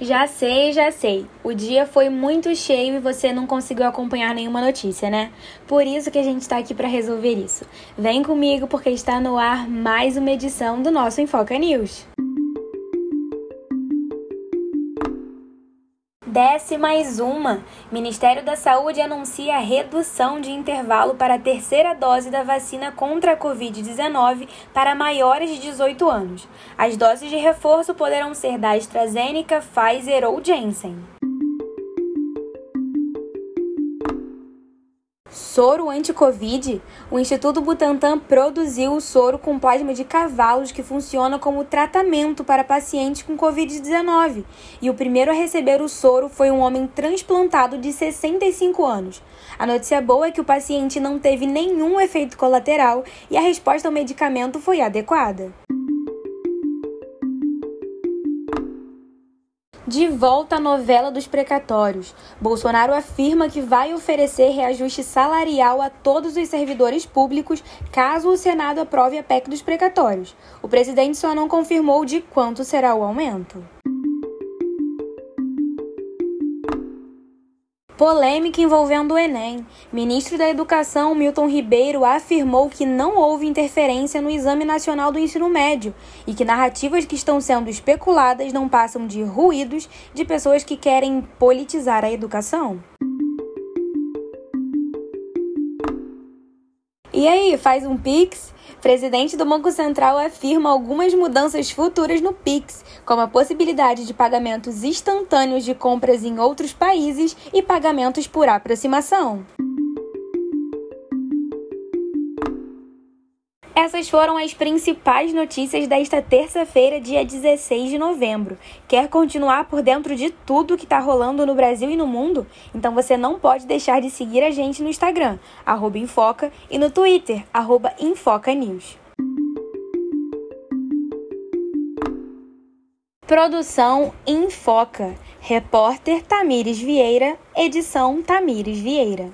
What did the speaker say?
Já sei, já sei. O dia foi muito cheio e você não conseguiu acompanhar nenhuma notícia, né? Por isso que a gente está aqui para resolver isso. Vem comigo porque está no ar mais uma edição do nosso Enfoca News. Desce mais uma. Ministério da Saúde anuncia a redução de intervalo para a terceira dose da vacina contra a Covid-19 para maiores de 18 anos. As doses de reforço poderão ser da AstraZeneca, Pfizer ou Janssen. Soro anti-Covid? O Instituto Butantan produziu o soro com plasma de cavalos que funciona como tratamento para pacientes com Covid-19. E o primeiro a receber o soro foi um homem transplantado de 65 anos. A notícia boa é que o paciente não teve nenhum efeito colateral e a resposta ao medicamento foi adequada. De volta à novela dos precatórios. Bolsonaro afirma que vai oferecer reajuste salarial a todos os servidores públicos caso o Senado aprove a PEC dos precatórios. O presidente só não confirmou de quanto será o aumento. Polêmica envolvendo o Enem. Ministro da Educação Milton Ribeiro afirmou que não houve interferência no Exame Nacional do Ensino Médio e que narrativas que estão sendo especuladas não passam de ruídos de pessoas que querem politizar a educação. E aí, faz um Pix? Presidente do Banco Central afirma algumas mudanças futuras no Pix, como a possibilidade de pagamentos instantâneos de compras em outros países e pagamentos por aproximação. Essas foram as principais notícias desta terça-feira, dia 16 de novembro. Quer continuar por dentro de tudo que está rolando no Brasil e no mundo? Então você não pode deixar de seguir a gente no Instagram, Infoca, e no Twitter, InfocaNews. Produção Infoca. Repórter Tamires Vieira. Edição Tamires Vieira.